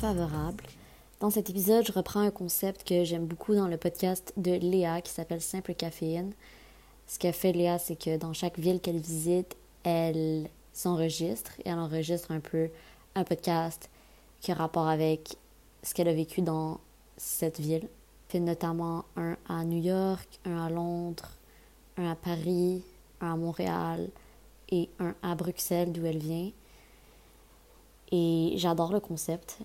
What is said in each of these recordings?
favorable. Dans cet épisode, je reprends un concept que j'aime beaucoup dans le podcast de Léa qui s'appelle Simple Caféine. Ce qu'a fait Léa, c'est que dans chaque ville qu'elle visite, elle s'enregistre et elle enregistre un peu un podcast qui a rapport avec ce qu'elle a vécu dans cette ville. Fait notamment un à New York, un à Londres, un à Paris, un à Montréal et un à Bruxelles d'où elle vient. Et j'adore le concept.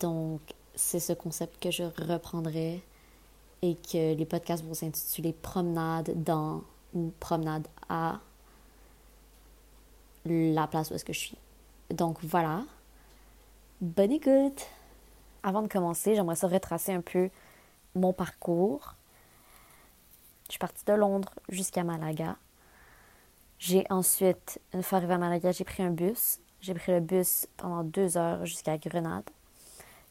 Donc, c'est ce concept que je reprendrai et que les podcasts vont s'intituler Promenade dans ou Promenade à la place où est-ce que je suis. Donc voilà. Bonne écoute! Avant de commencer, j'aimerais ça retracer un peu mon parcours. Je suis partie de Londres jusqu'à Malaga. J'ai ensuite, une fois arrivée à Malaga, j'ai pris un bus. J'ai pris le bus pendant deux heures jusqu'à Grenade.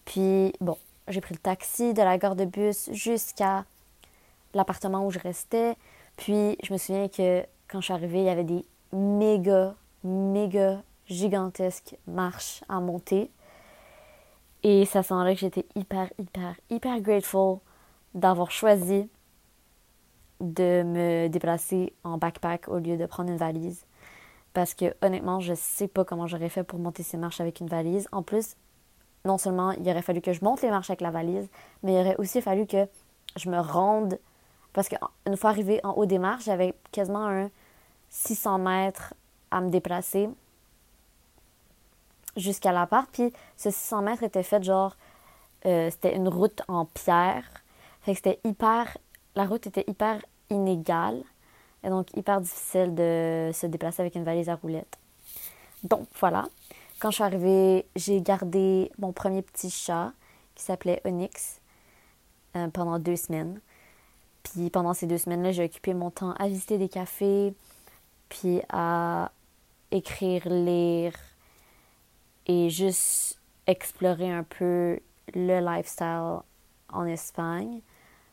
Puis, bon, j'ai pris le taxi de la gare de bus jusqu'à l'appartement où je restais. Puis, je me souviens que quand je suis arrivée, il y avait des méga, méga gigantesques marches à monter. Et ça là que j'étais hyper, hyper, hyper grateful d'avoir choisi de me déplacer en backpack au lieu de prendre une valise. Parce que honnêtement, je sais pas comment j'aurais fait pour monter ces marches avec une valise. En plus, non seulement il aurait fallu que je monte les marches avec la valise, mais il aurait aussi fallu que je me rende. Parce qu'une fois arrivée en haut des marches, j'avais quasiment un 600 mètres à me déplacer jusqu'à l'appart. Puis ce 600 mètres était fait genre. Euh, c'était une route en pierre. Fait que c'était hyper. La route était hyper inégale. Et donc hyper difficile de se déplacer avec une valise à roulettes. Donc voilà. Quand je suis arrivée, j'ai gardé mon premier petit chat qui s'appelait Onyx euh, pendant deux semaines. Puis pendant ces deux semaines-là, j'ai occupé mon temps à visiter des cafés, puis à écrire, lire, et juste explorer un peu le lifestyle en Espagne.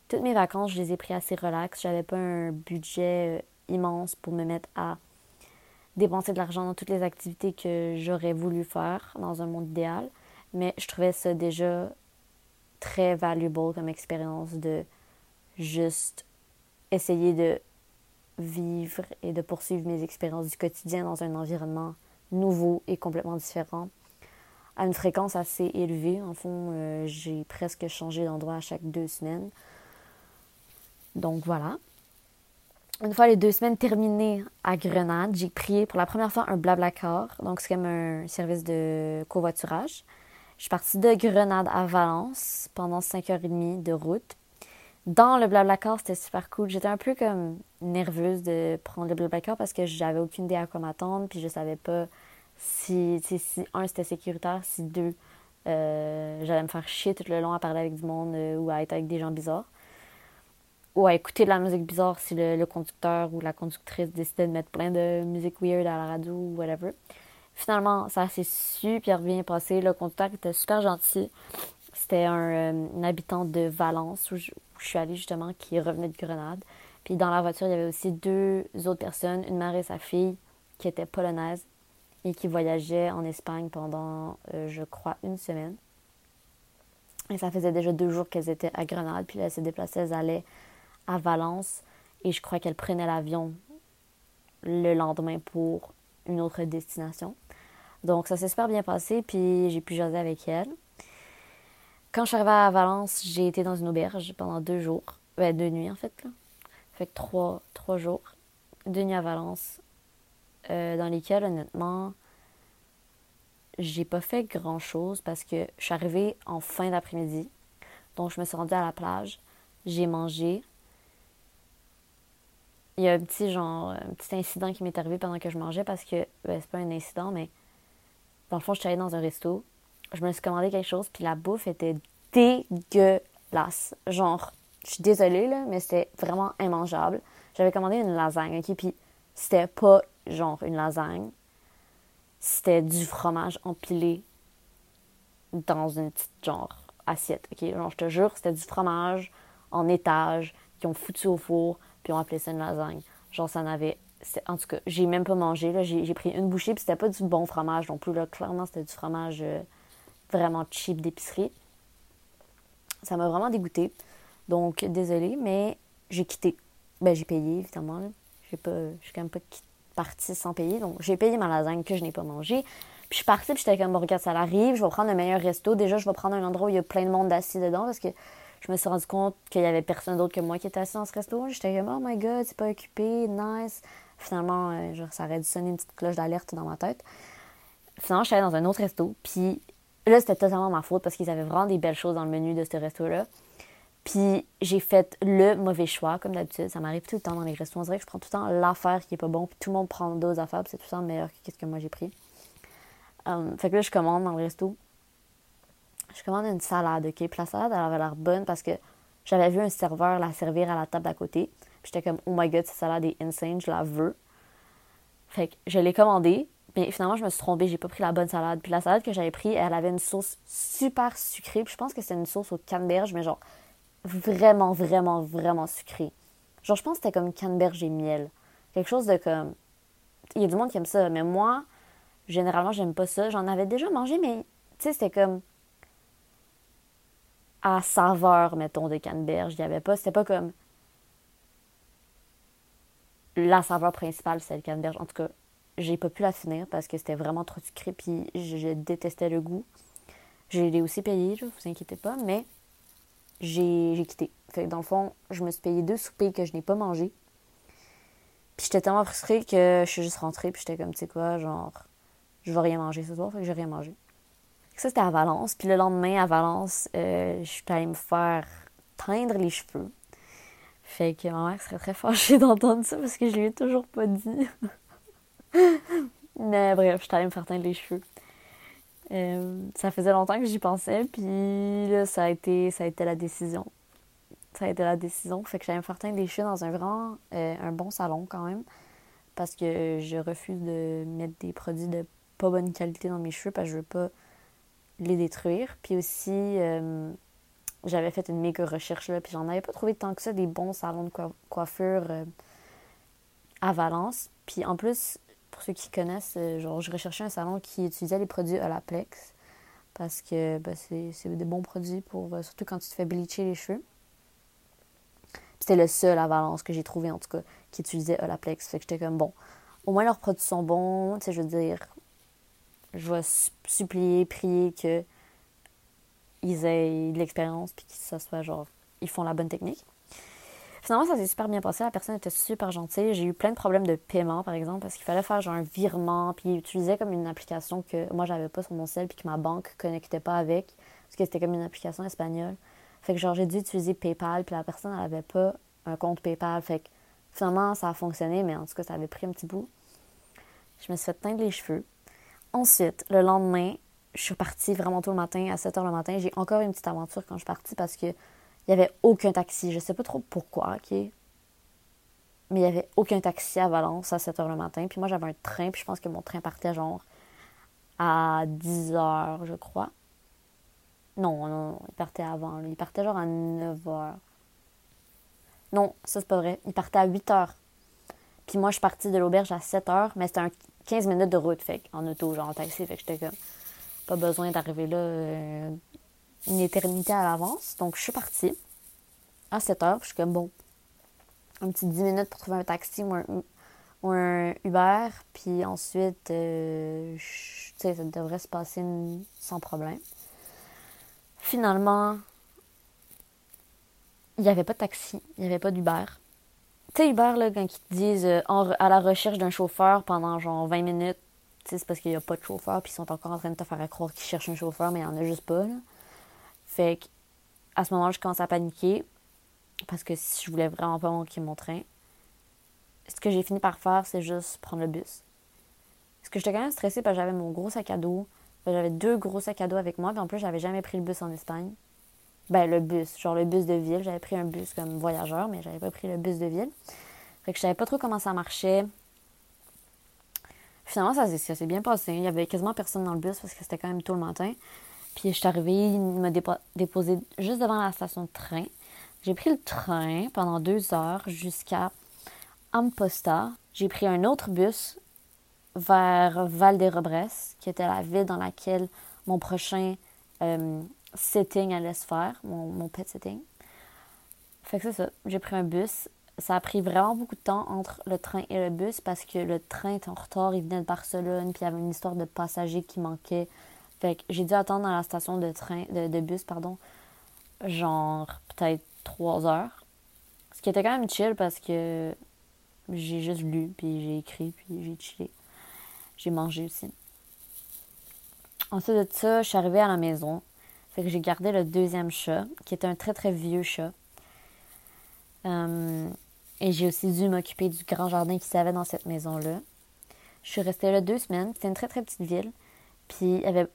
Toutes mes vacances, je les ai pris assez relax. J'avais pas un budget euh, immense pour me mettre à dépenser de l'argent dans toutes les activités que j'aurais voulu faire dans un monde idéal. Mais je trouvais ça déjà très valuable comme expérience de juste essayer de vivre et de poursuivre mes expériences du quotidien dans un environnement nouveau et complètement différent à une fréquence assez élevée. En fond, euh, j'ai presque changé d'endroit à chaque deux semaines. Donc voilà. Une fois les deux semaines terminées à Grenade, j'ai pris pour la première fois un Blablacar. Donc c'est comme un service de covoiturage. Je suis partie de Grenade à Valence pendant 5h30 de route. Dans le Blablacar, c'était super cool. J'étais un peu comme nerveuse de prendre le Blablacar parce que j'avais aucune idée à quoi m'attendre, puis je savais pas si, si un, c'était sécuritaire, si deux, euh, j'allais me faire chier tout le long à parler avec du monde euh, ou à être avec des gens bizarres. Ou à écouter de la musique bizarre si le, conducteur ou la conductrice décidait de mettre plein de musique weird à la radio ou whatever. Finalement, ça s'est super bien passé. Le conducteur était super gentil. C'était un, euh, habitant de Valence où je, suis allée justement qui revenait de Grenade. Puis dans la voiture, il y avait aussi deux autres personnes, une mère et sa fille qui étaient polonaises et qui voyageait en Espagne pendant, euh, je crois, une semaine. Et ça faisait déjà deux jours qu'elles étaient à Grenade, puis là, elles se déplaçaient, elles allaient à Valence, et je crois qu'elles prenaient l'avion le lendemain pour une autre destination. Donc ça s'est super bien passé, puis j'ai pu jaser avec elles. Quand je suis arrivée à Valence, j'ai été dans une auberge pendant deux jours. Ben, deux nuits en fait. Là. Fait que trois, trois jours. Deux nuits à Valence. Euh, dans lesquels, honnêtement, j'ai pas fait grand chose parce que je suis arrivée en fin d'après-midi. Donc, je me suis rendue à la plage, j'ai mangé. Il y a un petit genre, un petit incident qui m'est arrivé pendant que je mangeais parce que, ben, c'est pas un incident, mais dans le fond, je suis allée dans un resto. Je me suis commandé quelque chose, puis la bouffe était dégueulasse. Genre, je suis désolée, là, mais c'était vraiment immangeable. J'avais commandé une lasagne, ok, puis c'était pas genre une lasagne. C'était du fromage empilé dans une petite genre assiette. OK? Genre, je te jure, c'était du fromage en étage qui ont foutu au four puis ont appelé ça une lasagne. Genre, ça n'avait. En tout cas, j'ai même pas mangé. J'ai pris une bouchée puis c'était pas du bon fromage non plus. Là. Clairement, c'était du fromage euh, vraiment cheap d'épicerie. Ça m'a vraiment dégoûté. Donc, désolée, mais j'ai quitté. Ben, j'ai payé, évidemment. J'ai pas, je suis quand même pas partie sans payer. Donc, j'ai payé ma lasagne que je n'ai pas mangée. Puis, je suis partie, puis j'étais comme, regarde, ça arrive, je vais prendre le meilleur resto. Déjà, je vais prendre un endroit où il y a plein de monde assis dedans parce que je me suis rendu compte qu'il y avait personne d'autre que moi qui était assis dans ce resto. J'étais comme, oh my god, c'est pas occupé, nice. Finalement, euh, genre, ça aurait dû sonner une petite cloche d'alerte dans ma tête. Finalement, je suis allée dans un autre resto, puis là, c'était totalement ma faute parce qu'ils avaient vraiment des belles choses dans le menu de ce resto-là. Puis j'ai fait le mauvais choix, comme d'habitude. Ça m'arrive tout le temps dans les restos. On dirait que je prends tout le temps l'affaire qui est pas bon, puis tout le monde prend d'autres affaires, c'est tout le temps meilleur que ce que moi j'ai pris. Um, fait que là, je commande dans le resto. Je commande une salade, OK? Puis la salade, elle avait l'air bonne parce que j'avais vu un serveur la servir à la table d'à côté. Puis j'étais comme, oh my god, cette salade est insane, je la veux. Fait que je l'ai commandée. Mais finalement, je me suis trompée, j'ai pas pris la bonne salade. Puis la salade que j'avais prise, elle avait une sauce super sucrée. Puis je pense que c'était une sauce au canneberge, mais genre vraiment, vraiment, vraiment sucrée. Genre, je pense que c'était comme canneberge et miel. Quelque chose de comme. Il y a du monde qui aime ça, mais moi, généralement, j'aime pas ça. J'en avais déjà mangé, mais tu sais, c'était comme. À saveur, mettons, de canneberge. Il y avait pas. C'était pas comme. La saveur principale, c'est le canneberge. En tout cas, j'ai pas pu la finir parce que c'était vraiment trop sucré, puis je, détestais le goût. Je l'ai aussi payé, je vous inquiétez pas, mais j'ai quitté. Fait que dans le fond, je me suis payé deux soupers que je n'ai pas mangé. Puis j'étais tellement frustrée que je suis juste rentrée, puis j'étais comme, tu sais quoi, genre, je vais rien manger ce soir, fait que j'ai rien mangé. Ça, c'était à Valence. Puis le lendemain, à Valence, euh, je suis allée me faire teindre les cheveux. Fait que ma mère serait très fâchée d'entendre ça parce que je lui ai toujours pas dit. Mais bref, je suis allée me faire teindre les cheveux. Euh, ça faisait longtemps que j'y pensais, puis là, ça a été, ça a été la décision. Ça a été la décision. Fait que j'allais me faire teindre les cheveux dans un grand, euh, un bon salon quand même, parce que je refuse de mettre des produits de pas bonne qualité dans mes cheveux, parce que je veux pas les détruire. Puis aussi, euh, j'avais fait une méga recherche là, puis j'en avais pas trouvé tant que ça des bons salons de coiffure à Valence. Puis en plus, pour ceux qui connaissent, euh, genre, je recherchais un salon qui utilisait les produits Olaplex parce que ben, c'est des bons produits pour euh, surtout quand tu te fais bleacher les cheveux. C'était le seul à Valence que j'ai trouvé en tout cas qui utilisait Olaplex. Fait que j'étais comme bon, au moins leurs produits sont bons, tu sais, je veux dire, je vais supplier, prier que ils aient de l'expérience puis que ça soit genre ils font la bonne technique. Finalement, ça s'est super bien passé. La personne était super gentille. J'ai eu plein de problèmes de paiement, par exemple, parce qu'il fallait faire genre un virement. Puis il utilisait comme une application que moi, j'avais pas sur mon cell, puis que ma banque connectait pas avec, parce que c'était comme une application espagnole. Fait que genre, j'ai dû utiliser PayPal, puis la personne, n'avait pas un compte PayPal. Fait que finalement, ça a fonctionné, mais en tout cas, ça avait pris un petit bout. Je me suis fait teindre les cheveux. Ensuite, le lendemain, je suis partie vraiment tôt le matin, à 7 h le matin. J'ai encore une petite aventure quand je suis partie parce que il n'y avait aucun taxi. Je sais pas trop pourquoi, OK? Mais il n'y avait aucun taxi à Valence à 7 h le matin. Puis moi, j'avais un train, puis je pense que mon train partait genre à 10 h, je crois. Non, non, il partait avant. Il partait genre à 9 h. Non, ça, c'est pas vrai. Il partait à 8 h. Puis moi, je suis partie de l'auberge à 7 h, mais c'était un 15 minutes de route, fait en auto, genre en taxi. Fait que j'étais comme, pas besoin d'arriver là euh, une éternité à l'avance. Donc, je suis partie à 7 heures. Je suis comme, bon, un petit 10 minutes pour trouver un taxi ou un, Uber. Puis ensuite, euh, sais, ça devrait se passer sans problème. Finalement, il n'y avait pas de taxi, il n'y avait pas d'Uber. Tu sais, là, quand ils te disent euh, à la recherche d'un chauffeur pendant genre 20 minutes, c'est parce qu'il n'y a pas de chauffeur, puis ils sont encore en train de te faire croire qu'ils cherchent un chauffeur, mais il n'y en a juste pas. Là. Fait à ce moment-là, je commence à paniquer parce que si je voulais vraiment pas manquer mon train, ce que j'ai fini par faire, c'est juste prendre le bus. Parce que j'étais quand même stressée parce que j'avais mon gros sac à dos. J'avais deux gros sacs à dos avec moi. Puis en plus, j'avais jamais pris le bus en Espagne. Ben, le bus, genre le bus de ville. J'avais pris un bus comme voyageur, mais j'avais pas pris le bus de ville. Fait que je savais pas trop comment ça marchait. Finalement, ça, s'est bien passé. Il y avait quasiment personne dans le bus parce que c'était quand même tôt le matin. Puis je suis arrivée, il m'a déposé juste devant la station de train. J'ai pris le train pendant deux heures jusqu'à Amposta. J'ai pris un autre bus vers Val des qui était la ville dans laquelle mon prochain euh, sitting allait se faire, mon, mon pet sitting. Fait que c'est ça. J'ai pris un bus. Ça a pris vraiment beaucoup de temps entre le train et le bus parce que le train était en retard, il venait de Barcelone, puis il y avait une histoire de passagers qui manquait. Fait que j'ai dû attendre dans la station de train de, de bus, pardon, genre peut-être trois heures. Ce qui était quand même chill parce que j'ai juste lu, puis j'ai écrit, puis j'ai chillé. J'ai mangé aussi. Ensuite de ça, je suis arrivée à la maison. Fait que j'ai gardé le deuxième chat, qui était un très très vieux chat. Euh, et j'ai aussi dû m'occuper du grand jardin qui s'avait dans cette maison-là. Je suis restée là deux semaines. C'était une très très petite ville. Puis il n'y avait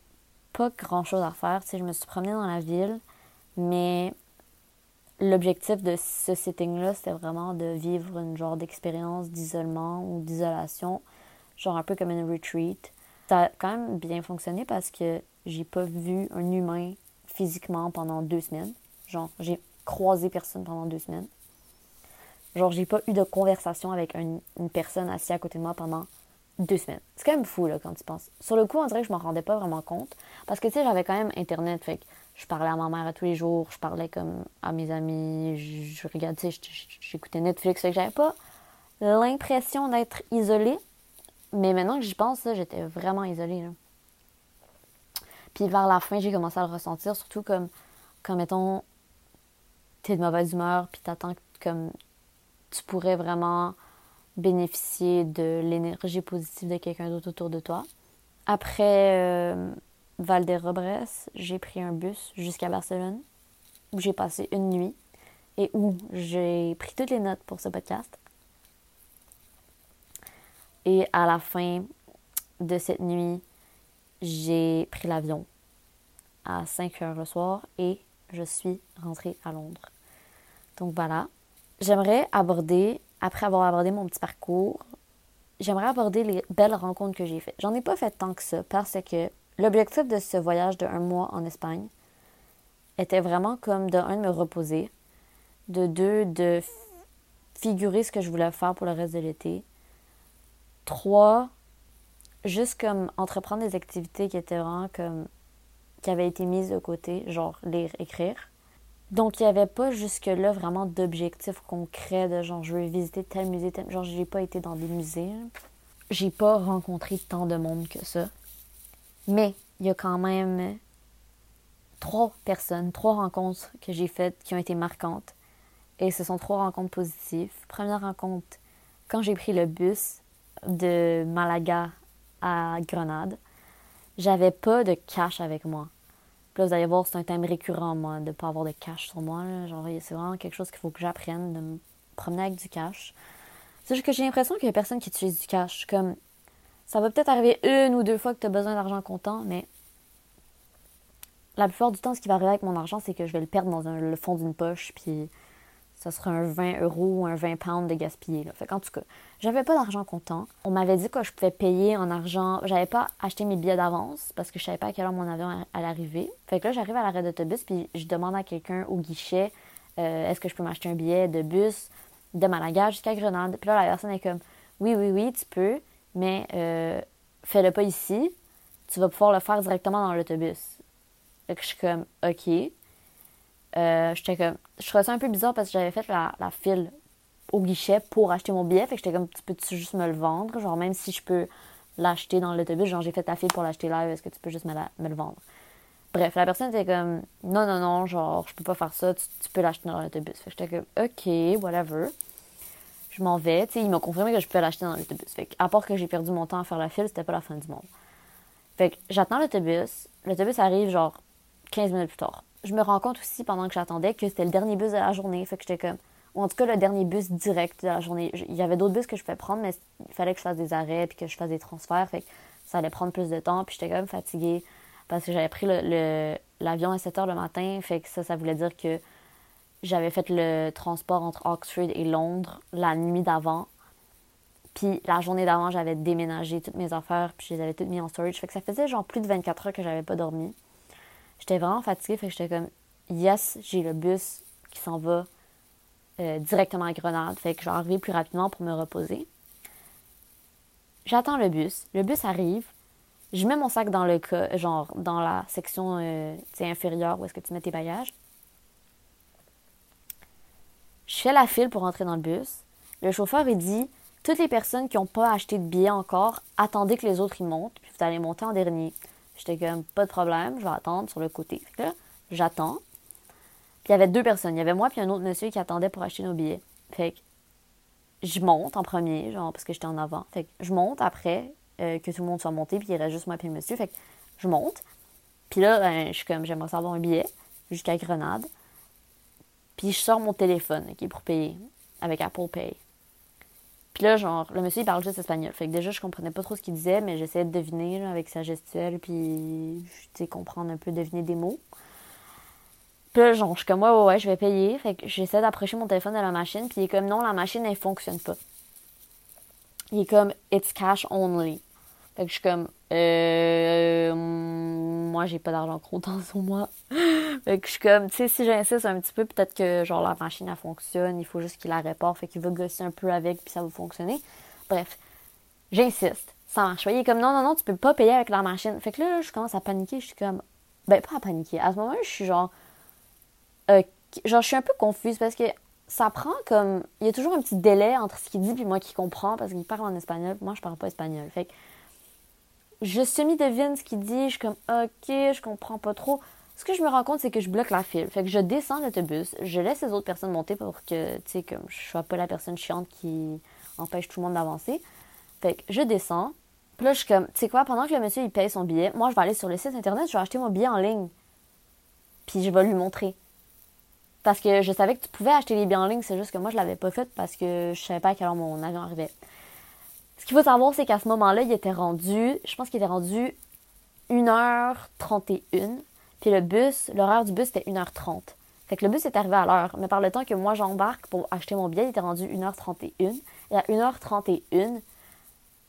pas grand chose à faire. Je me suis promenée dans la ville, mais l'objectif de ce sitting-là, c'était vraiment de vivre une genre d'expérience d'isolement ou d'isolation, genre un peu comme une retreat. Ça a quand même bien fonctionné parce que j'ai pas vu un humain physiquement pendant deux semaines. Genre, j'ai croisé personne pendant deux semaines. Genre, j'ai pas eu de conversation avec une, personne assise à côté de moi pendant deux semaines. C'est quand même fou, là, quand tu penses. Sur le coup, on dirait que je m'en rendais pas vraiment compte. Parce que, tu sais, j'avais quand même Internet. Fait que je parlais à ma mère à tous les jours. Je parlais comme à mes amis. Je, regardais, j'écoutais Netflix. Fait que j'avais pas l'impression d'être isolée. Mais maintenant que j'y pense, j'étais vraiment isolée. Puis vers la fin, j'ai commencé à le ressentir, surtout comme, quand, mettons, t'es de mauvaise humeur, puis t'attends comme tu pourrais vraiment bénéficier de l'énergie positive de quelqu'un d'autre autour de toi. Après euh, Valderobres, j'ai pris un bus jusqu'à Barcelone où j'ai passé une nuit et où j'ai pris toutes les notes pour ce podcast. Et à la fin de cette nuit, j'ai pris l'avion à 5 heures le soir et je suis rentrée à Londres. Donc voilà, j'aimerais aborder, après avoir abordé mon petit parcours, j'aimerais aborder les belles rencontres que j'ai faites. J'en ai pas fait tant que ça parce que l'objectif de ce voyage de un mois en Espagne était vraiment comme de un de me reposer, de deux de figurer ce que je voulais faire pour le reste de l'été, trois juste comme entreprendre des activités qui étaient vraiment comme qui avaient été mises de côté, genre lire, écrire. Donc il n'y avait pas jusque-là vraiment d'objectifs concrets de genre je veux visiter tel musée, tel... genre j'ai pas été dans des musées. J'ai pas rencontré tant de monde que ça. Mais il y a quand même trois personnes, trois rencontres que j'ai faites qui ont été marquantes. Et ce sont trois rencontres positives. Première rencontre, quand j'ai pris le bus de Malaga à Grenade, j'avais pas de cash avec moi. Là, vous allez voir, c'est un thème récurrent, moi, de pas avoir de cash sur moi. Genre, c'est vraiment quelque chose qu'il faut que j'apprenne, de me promener avec du cash. C'est juste que j'ai l'impression qu'il y a personne qui utilise du cash. Comme, ça va peut-être arriver une ou deux fois que tu as besoin d'argent comptant, mais la plupart du temps, ce qui va arriver avec mon argent, c'est que je vais le perdre dans le fond d'une poche, ça serait un 20 euros ou un 20 pounds de gaspillé. Là. Fait qu'en tout cas, j'avais pas d'argent comptant. On m'avait dit que je pouvais payer en argent. J'avais pas acheté mes billets d'avance parce que je savais pas à quelle heure mon avion allait arriver. Fait que là, j'arrive à l'arrêt d'autobus puis je demande à quelqu'un au guichet euh, est-ce que je peux m'acheter un billet de bus de Malaga jusqu'à Grenade? Puis là, la personne est comme oui, oui, oui, tu peux, mais euh, fais-le pas ici. Tu vas pouvoir le faire directement dans l'autobus. Fait que je suis comme OK. Euh, j'étais comme, je trouvais ça un peu bizarre parce que j'avais fait la, file au guichet pour acheter mon billet. Fait que j'étais comme, tu peux-tu juste me le vendre? Genre, même si je peux l'acheter dans l'autobus, genre, j'ai fait ta file pour l'acheter là, est-ce que tu peux juste me, le vendre? Bref, la personne était comme, non, non, non, genre, je peux pas faire ça, tu, peux l'acheter dans l'autobus. Fait que j'étais comme, ok, whatever. Je m'en vais, tu sais, il m'a confirmé que je peux l'acheter dans l'autobus. Fait que, à part que j'ai perdu mon temps à faire la file, c'était pas la fin du monde. Fait que j'attends l'autobus. L'autobus arrive, genre, 15 minutes plus tard je me rends compte aussi pendant que j'attendais que c'était le dernier bus de la journée. Fait que j'étais comme. Ou en tout cas, le dernier bus direct de la journée. Il y avait d'autres bus que je pouvais prendre, mais il fallait que je fasse des arrêts puis que je fasse des transferts. Fait que ça allait prendre plus de temps. Puis j'étais même fatiguée parce que j'avais pris l'avion à 7 h le matin. Fait que ça, ça voulait dire que j'avais fait le transport entre Oxford et Londres la nuit d'avant. Puis la journée d'avant, j'avais déménagé toutes mes affaires, puis je les avais toutes mis en storage. Fait que ça faisait genre plus de 24 heures que j'avais pas dormi. J'étais vraiment fatiguée, fait que j'étais comme, yes, j'ai le bus qui s'en va euh, directement à Grenade, fait que je vais arriver plus rapidement pour me reposer. J'attends le bus, le bus arrive, Je mets mon sac dans le cas, genre dans la section euh, inférieure où est-ce que tu mets tes bagages. Je fais la file pour entrer dans le bus. Le chauffeur, il dit Toutes les personnes qui n'ont pas acheté de billets encore, attendez que les autres y montent, puis vous allez monter en dernier. J'étais comme Pas de problème, je vais attendre sur le côté. Que j'attends. Puis il y avait deux personnes. Il y avait moi puis un autre monsieur qui attendait pour acheter nos billets. Fait que je monte en premier, genre parce que j'étais en avant. Fait que je monte après euh, que tout le monde soit monté, puis il reste juste moi puis le monsieur. Fait que je monte. Puis là, ben, je suis comme j'aimerais savoir un billet jusqu'à Grenade. Puis je sors mon téléphone, qui est pour payer, avec Apple Pay. Puis là, genre, le monsieur, il parle juste espagnol. Fait que déjà, je comprenais pas trop ce qu'il disait, mais j'essayais de deviner avec sa gestuelle, puis, tu sais, comprendre un peu, deviner des mots. Puis là, genre, je suis comme, ouais, ouais, ouais, je vais payer. Fait que j'essaie d'approcher mon téléphone de la machine, puis il est comme, non, la machine, elle fonctionne pas. Il est comme, it's cash only. Fait que je suis comme, euh, moi, j'ai pas d'argent comptant sur moi. fait que je suis comme, tu sais, si j'insiste un petit peu, peut-être que, genre, la machine, elle fonctionne, il faut juste qu'il la répare, fait qu'il va gosser un peu avec, puis ça va fonctionner. Bref, j'insiste. Ça marche. Il comme, non, non, non, tu peux pas payer avec la machine. Fait que là, je commence à paniquer, je suis comme, ben, pas à paniquer. À ce moment-là, je suis genre, euh, genre, je suis un peu confuse parce que ça prend comme. Il y a toujours un petit délai entre ce qu'il dit et moi qui comprends parce qu'il parle en espagnol. Moi, je parle pas espagnol. Fait que je semi-devine ce qu'il dit, je suis comme OK, je comprends pas trop. Ce que je me rends compte, c'est que je bloque la file. Fait que je descends l'autobus, je laisse les autres personnes monter pour que, tu sais, comme je sois pas la personne chiante qui empêche tout le monde d'avancer. Fait que je descends. Puis là, je suis comme, tu sais quoi, pendant que le monsieur il paye son billet, moi je vais aller sur le site internet, je vais acheter mon billet en ligne. Puis je vais lui montrer. Parce que je savais que tu pouvais acheter les billets en ligne, c'est juste que moi je l'avais pas fait parce que je savais pas à quelle heure mon avion arrivait. Ce qu'il faut savoir, c'est qu'à ce moment-là, il était rendu, je pense qu'il était rendu 1h31. Puis le bus, l'horaire du bus était 1h30. Fait que le bus est arrivé à l'heure. Mais par le temps que moi j'embarque pour acheter mon billet, il était rendu 1h31. Et à 1h31,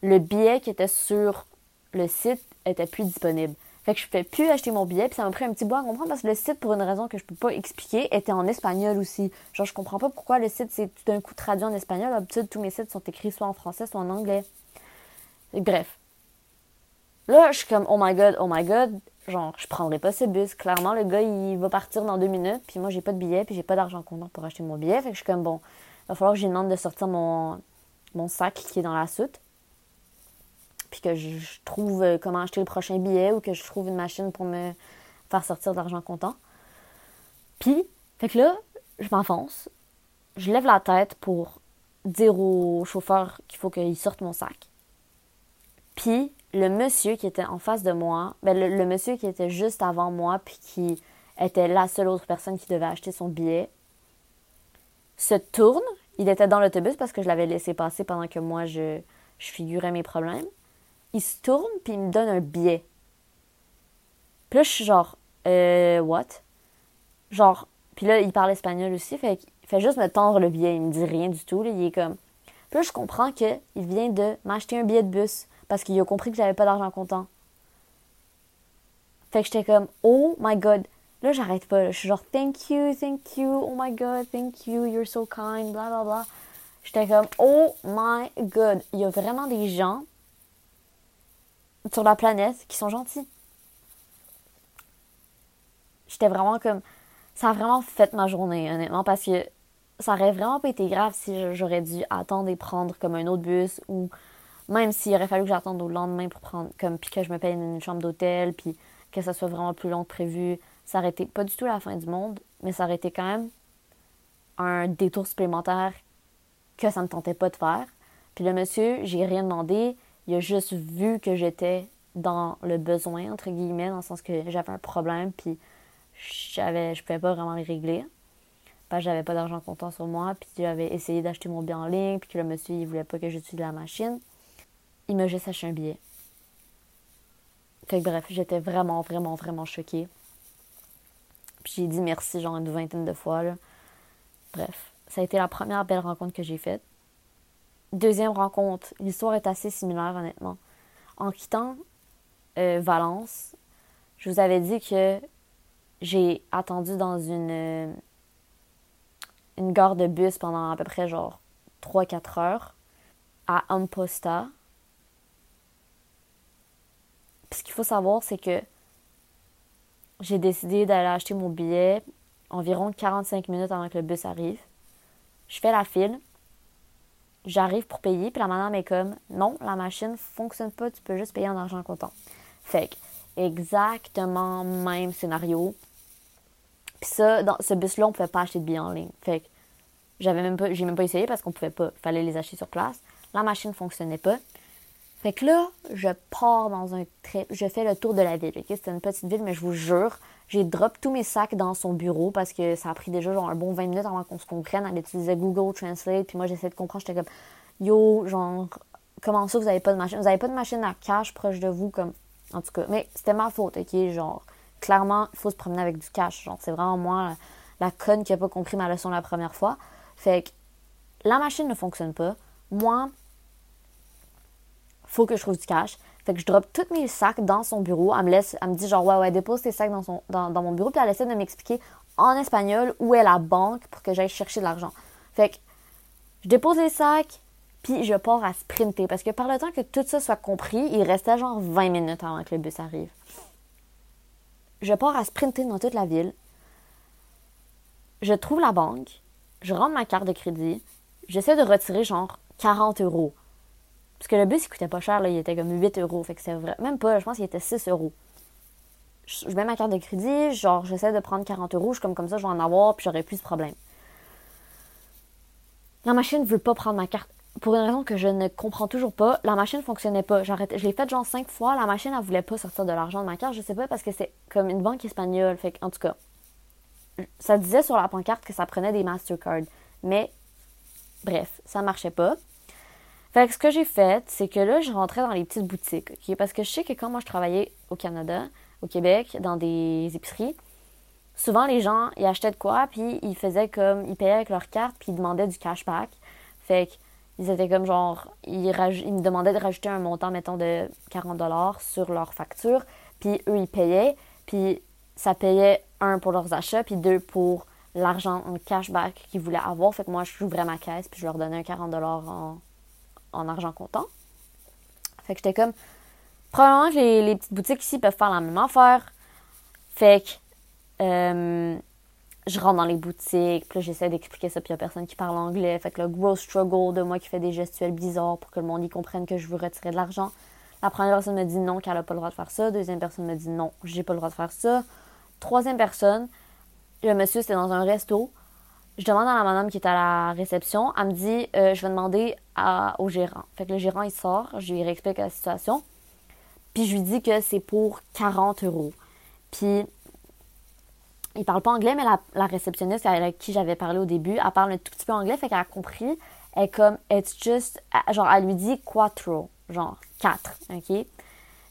le billet qui était sur le site était plus disponible. Fait que je pouvais plus acheter mon billet, puis ça m'a pris un petit bout à comprendre parce que le site, pour une raison que je peux pas expliquer, était en espagnol aussi. Genre, je comprends pas pourquoi le site c'est tout d'un coup traduit en espagnol. D'habitude, tous mes sites sont écrits soit en français, soit en anglais. bref. Là, je suis comme, oh my god, oh my god. Genre, je prendrai pas ce bus. Clairement, le gars, il va partir dans deux minutes, puis moi, j'ai pas de billet, puis j'ai pas d'argent comptant pour acheter mon billet. Fait que je suis comme, bon, il va falloir que je demande de sortir mon, mon sac qui est dans la soute puis que je, trouve euh, comment acheter le prochain billet ou que je trouve une machine pour me faire sortir de l'argent comptant. Puis, fait que là, je m'enfonce, je lève la tête pour dire au chauffeur qu'il faut qu'il sorte mon sac. Puis, le monsieur qui était en face de moi, ben le, monsieur qui était juste avant moi, puis qui était la seule autre personne qui devait acheter son billet, se tourne. Il était dans l'autobus parce que je l'avais laissé passer pendant que moi, je, je figurais mes problèmes il se tourne puis il me donne un billet. Puis là, je suis genre, euh, what? Genre, puis là, il parle espagnol aussi, fait qu'il fait juste me tendre le billet, il me dit rien du tout, là, il est comme... Puis là, je comprends qu'il vient de m'acheter un billet de bus parce qu'il a compris que j'avais pas d'argent comptant. Fait que j'étais comme, oh my god. Là, j'arrête pas. Je suis genre, thank you, thank you, oh my god, thank you, you're so kind, bla bla bla. J'étais comme, oh my god. Il y a vraiment des gens sur la planète qui sont gentils. J'étais vraiment comme. Ça a vraiment fait ma journée, honnêtement, parce que ça aurait vraiment pas été grave si j'aurais dû attendre et prendre comme un autre bus ou même s'il aurait fallu que j'attende au lendemain pour prendre comme puis que je me paye une chambre d'hôtel puis que ça soit vraiment plus long que prévu, ça aurait été pas du tout la fin du monde, mais ça aurait été quand même un détour supplémentaire que ça me tentait pas de faire. Puis le monsieur, j'ai rien demandé, il a juste vu que j'étais dans le besoin, entre guillemets, dans le sens que j'avais un problème, puis j'avais, je pouvais pas vraiment le régler. Parce que j'avais pas d'argent comptant sur moi, puis j'avais essayé d'acheter mon billet en ligne, puis que le monsieur, il voulait pas que j'utilise la machine. Il m'a juste acheté un billet. Bref, j'étais vraiment, vraiment, vraiment choquée. Puis j'ai dit merci genre une vingtaine de fois. Bref, ça a été la première belle rencontre que j'ai faite. Deuxième rencontre, l'histoire est assez similaire, honnêtement. En quittant euh, Valence, je vous avais dit que j'ai attendu dans une, euh, gare de bus pendant à peu près genre 3-4 heures à Amposta. Ce qu'il faut savoir, c'est que j'ai décidé d'aller acheter mon billet environ 45 minutes avant que le bus arrive. Je fais la file. J'arrive pour payer, puis la madame est comme Non, la machine fonctionne pas, tu peux juste payer en argent comptant. Fait que, exactement même scénario. Puis ça, dans ce bus-là, on pouvait pas acheter de billets en ligne. Fait que j'avais même pas, j'ai même pas essayé parce qu'on pouvait pas. Fallait les acheter sur place. La machine fonctionnait pas. Fait que là, je pars dans un trip. Je fais le tour de la ville. C'était une petite ville, mais je vous jure, j'ai drop tous mes sacs dans son bureau parce que ça a pris déjà genre un bon 20 minutes avant qu'on se comprenne. Elle utilisait Google Translate. Puis moi, j'essayais de comprendre. J'étais comme, yo, genre, comment ça, vous avez pas de machine? Vous avez pas de machine à cash proche de vous? Comme, en tout cas. Mais c'était ma faute, OK? Genre, clairement, il faut se promener avec du cash. Genre, c'est vraiment moi, la, conne qui a pas compris ma leçon la première fois. Fait que la machine ne fonctionne pas. Moi, faut que je trouve du cash. Fait que je drop tous mes sacs dans son bureau. Elle me laisse, elle me dit genre ouais ouais dépose tes sacs dans son dans, mon bureau puis elle essaie de m'expliquer en espagnol où est la banque pour que j'aille chercher de l'argent. Fait que je dépose les sacs puis je pars à sprinter parce que par le temps que tout ça soit compris, il restait genre 20 minutes avant que le bus arrive. Je pars à sprinter dans toute la ville. Je trouve la banque, je rentre ma carte de crédit, j'essaie de retirer genre 40 euros. Parce que le bus, il coûtait pas cher, là, il était comme 8 euros. Fait que c'est vrai. Même pas, je pense qu'il était 6 euros. Je, mets ma carte de crédit, genre, j'essaie de prendre 40 euros, je comme, comme ça, je vais en avoir, puis j'aurai plus de problème. La machine ne veut pas prendre ma carte. Pour une raison que je ne comprends toujours pas, la machine ne fonctionnait pas. Je l'ai faite genre 5 fois, la machine, elle voulait pas sortir de l'argent de ma carte. Je sais pas, parce que c'est comme une banque espagnole. Fait en tout cas, ça disait sur la pancarte que ça prenait des Mastercard. Mais, bref, ça marchait pas. Fait que ce que j'ai fait, c'est que là, je rentrais dans les petites boutiques, Parce que je sais que quand moi je travaillais au Canada, au Québec, dans des épiceries, souvent les gens, ils achetaient de quoi, puis ils faisaient comme, ils payaient avec leur carte, puis ils demandaient du cashback. Fait qu'ils étaient comme genre, ils, ils me demandaient de rajouter un montant, mettons, de 40 dollars sur leur facture, puis eux, ils payaient, puis ça payait un pour leurs achats, puis deux pour l'argent en cashback qu'ils voulaient avoir. Fait que moi, j'ouvrais ma caisse, puis je leur donnais un 40 dollars en en argent comptant. Fait que j'étais comme, probablement que les, petites boutiques ici peuvent faire la même affaire. Fait que euh, je rentre dans les boutiques, puis j'essaie d'expliquer ça, puis il personne qui parle anglais. Fait que le gros struggle de moi qui fait des gestuels bizarres pour que le monde y comprenne que je veux retirer de l'argent. La première personne me dit non, qu'elle n'a pas le droit de faire ça. Deuxième personne me dit non, j'ai pas le droit de faire ça. Troisième personne, le monsieur, c'était dans un resto je demande à la madame qui est à la réception, elle me dit euh, je vais demander au gérant. Fait que le gérant il sort, je lui explique la situation. Puis je lui dis que c'est pour 40 euros. Puis il parle pas anglais, mais la, réceptionniste avec qui j'avais parlé au début, elle parle un tout petit peu anglais, fait qu'elle a compris. Elle est comme it's just genre elle lui dit quattro, genre 4, OK?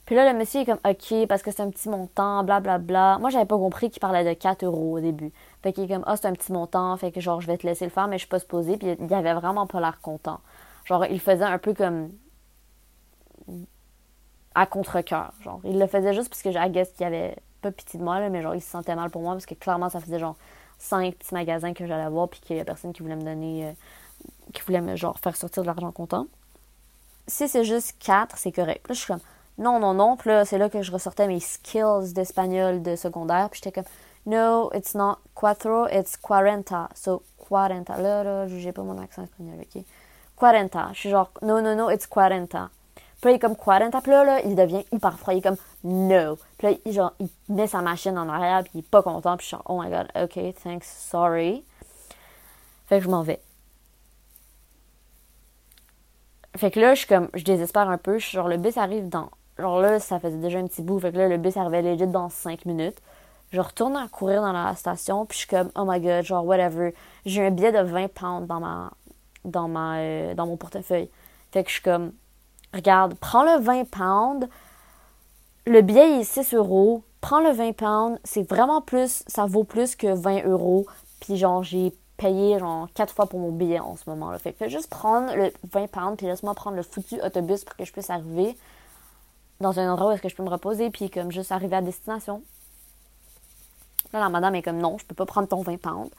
Puis là, le monsieur est comme, OK, parce que c'est un petit montant, blablabla. Bla, bla. Moi, j'avais pas compris qu'il parlait de 4 euros au début. Fait qu'il est comme, ah, c'est un petit montant, fait que genre, je vais te laisser le faire, mais je suis pas supposée. Puis il avait vraiment pas l'air content. Genre, il faisait un peu comme. à contre-coeur. Genre, il le faisait juste parce que j'ai guess qu'il avait pas pitié de moi, là, mais genre, il se sentait mal pour moi parce que clairement, ça faisait genre 5 petits magasins que j'allais voir, puis qu'il y a personne qui voulait me donner. Euh, qui voulait me genre faire sortir de l'argent comptant. Si c'est juste 4, c'est correct. Là, je suis comme non, non, non. Puis là, c'est là que je ressortais mes skills d'espagnol de secondaire. Puis j'étais comme, no, it's not cuatro, it's quarenta. So, quarenta. Là, là, jugez pas mon accent espagnol, ok? Quarenta. Je suis genre, no, no, no, it's quarenta. Puis là, il est comme quarenta. Puis là, là, il devient hyper froid. Il est comme, no. Puis là, il, genre, il met sa machine en arrière. Puis il est pas content. Puis je suis genre, oh my god, ok, thanks, sorry. Fait que je m'en vais. Fait que là, je suis comme, je désespère un peu. Je suis genre, le bus arrive dans Genre là, ça faisait déjà un petit bout. Fait que là, le bus arrivait legit dans 5 minutes. Je retourne à courir dans la station, puis je suis comme, oh my god, genre, whatever. J'ai un billet de 20 pounds dans ma, dans ma, euh, dans mon portefeuille. Fait que je suis comme, regarde, prends le 20 pounds. Le billet est 6 euros. Prends le 20 pounds. C'est vraiment plus, ça vaut plus que 20 euros. Puis genre, j'ai payé genre 4 fois pour mon billet en ce moment-là. Fait que juste prendre le 20 pounds, puis laisse-moi prendre le foutu autobus pour que je puisse arriver dans un endroit où est-ce que je peux me reposer, puis comme juste arriver à destination. Là, la madame est comme non, je peux pas prendre ton 20 pounds.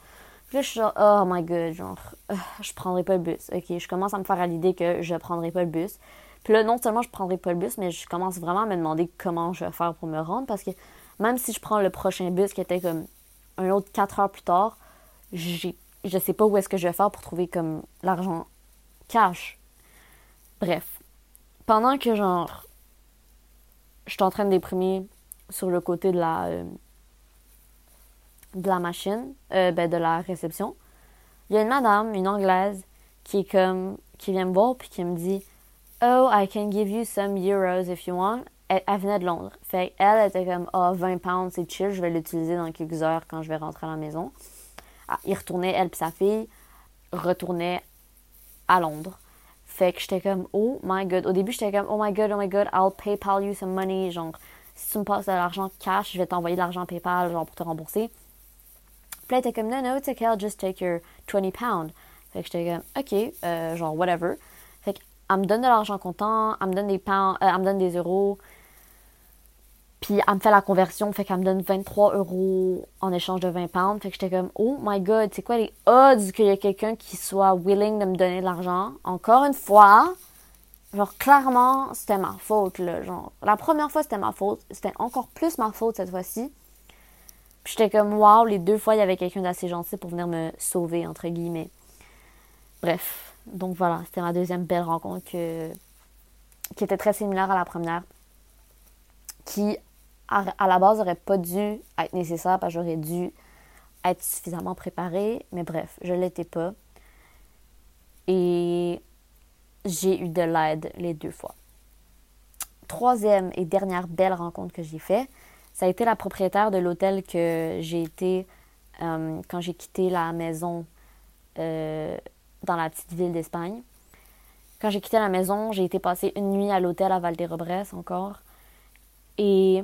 Puis là, je suis genre, oh my god, genre, euh, je prendrai pas le bus. Ok, je commence à me faire à l'idée que je prendrai pas le bus. Puis là, non seulement je prendrai pas le bus, mais je commence vraiment à me demander comment je vais faire pour me rendre parce que même si je prends le prochain bus qui était comme un autre 4 heures plus tard, j'ai, je sais pas où est-ce que je vais faire pour trouver comme l'argent cash. Bref. Pendant que genre je suis en train de déprimer sur le côté de la euh, de la machine, euh, ben de la réception, il y a une madame, une anglaise, qui est comme qui vient me voir puis qui me dit Oh, I can give you some euros if you want. Elle, venait de Londres. Fait elle était comme oh, 20 pounds, c'est chill, je vais l'utiliser dans quelques heures quand je vais rentrer à la maison. Ah, il retournait, elle et sa fille, retournaient à Londres. Fait que j'étais comme, oh my god. Au début, j'étais comme, oh my god, oh my god, I'll PayPal you some money. Genre, si tu me passes de l'argent cash, je vais t'envoyer de l'argent PayPal, genre, pour te rembourser. Puis là, elle était comme, no, no, it's okay, I'll just take your 20 pounds. Fait que j'étais comme, ok, euh, genre, whatever. Fait qu'elle me donne de l'argent comptant, elle me donne des pounds, euh, me donne des euros. Puis elle me fait la conversion, fait qu'elle me donne 23 euros en échange de 20 pounds. Fait que j'étais comme, oh my god, c'est quoi les odds qu'il y ait quelqu'un qui soit willing de me donner de l'argent? Encore une fois, genre clairement, c'était ma faute, là. Genre, la première fois, c'était ma faute. C'était encore plus ma faute cette fois-ci. Puis j'étais comme, wow, les deux fois, il y avait quelqu'un d'assez gentil pour venir me sauver, entre guillemets. Bref. Donc voilà, c'était ma deuxième belle rencontre qui était très similaire à la première. Qui à, la base n'aurait pas dû être nécessaire parce que j'aurais dû être suffisamment préparée. Mais bref, je ne l'étais pas. Et j'ai eu de l'aide les deux fois. Troisième et dernière belle rencontre que j'ai faite, ça a été la propriétaire de l'hôtel que j'ai été euh, quand j'ai quitté la maison euh, dans la petite ville d'Espagne. Quand j'ai quitté la maison, j'ai été passer une nuit à l'hôtel à Valdérobres encore. Et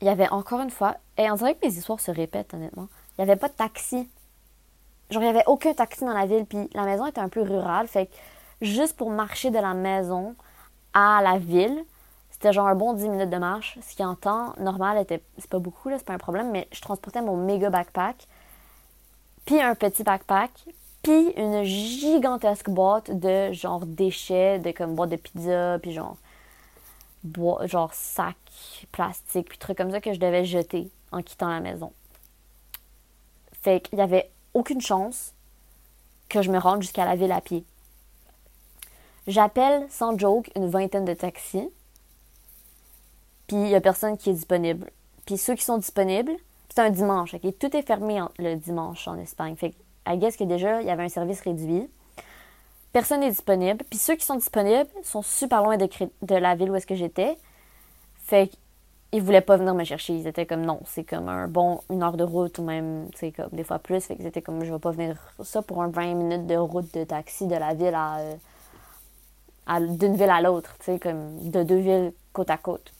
il y avait encore une fois, et on dirait que mes histoires se répètent honnêtement, il n'y avait pas de taxi. Genre, il n'y avait aucun taxi dans la ville, puis la maison était un peu rurale, fait que juste pour marcher de la maison à la ville, c'était genre un bon 10 minutes de marche, ce qui en temps normal était, c'est pas beaucoup, là, c'est pas un problème, mais je transportais mon méga backpack, puis un petit backpack, puis une gigantesque boîte de genre déchets, de comme boîte de pizza, puis genre bois, genre sac plastique, puis trucs comme ça que je devais jeter en quittant la maison. Fait qu'il y avait aucune chance que je me rende jusqu'à la ville à pied. J'appelle sans joke une vingtaine de taxis, puis il n'y a personne qui est disponible. Puis ceux qui sont disponibles, c'est un dimanche? Tout est fermé le dimanche en Espagne. Fait que, I guess que déjà, il y avait un service réduit. Personne n'est disponible. Puis ceux qui sont disponibles sont super loin de, la ville où est-ce que j'étais. Fait qu'ils voulaient pas venir me chercher. Ils étaient comme non, c'est comme un bon une heure de route ou même, tu sais, comme des fois plus. Fait qu'ils étaient comme je vais pas venir ça pour un 20 minutes de route de taxi de la ville à, à d'une ville à l'autre, tu sais, comme de deux villes côte à côte.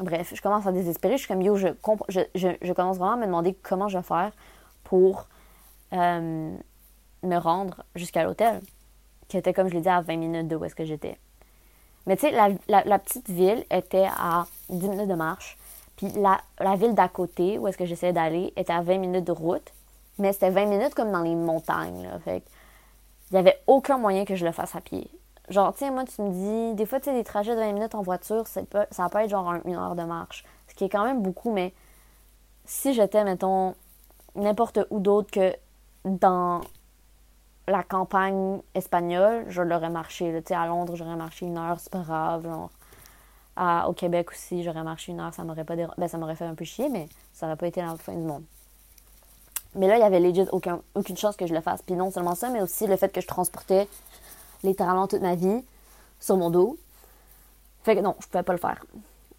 Bref, je commence à désespérer. Je suis comme yo, je, je, je, commence vraiment à me demander comment je vais faire pour euh, me rendre jusqu'à l'hôtel, qui était, comme je l'ai dit, à 20 minutes de où est-ce que j'étais. Mais tu sais, la, petite ville était à 10 minutes de marche. Puis la, ville d'à côté, où est-ce que j'essayais d'aller, était à 20 minutes de route. Mais c'était 20 minutes comme dans les montagnes. Là. Fait il n'y avait aucun moyen que je le fasse à pied. Genre, tu sais, moi, tu me dis, des fois, tu sais, des trajets de 20 minutes en voiture, ça peut, être genre une heure de marche. Ce qui est quand même beaucoup, mais si j'étais, mettons, n'importe où d'autre que dans la campagne espagnole, je l'aurais marché. Là. À Londres, j'aurais marché une heure, c'est pas grave. Genre. au Québec aussi, j'aurais marché une heure, ça m'aurait pas ben, ça m'aurait fait un peu chier, mais ça n'aurait pas été la fin du monde. Mais là, il y avait legit aucun, aucune chance que je le fasse. Puis non seulement ça, mais aussi le fait que je transportais littéralement toute ma vie sur mon dos. Fait que non, je pouvais pas le faire.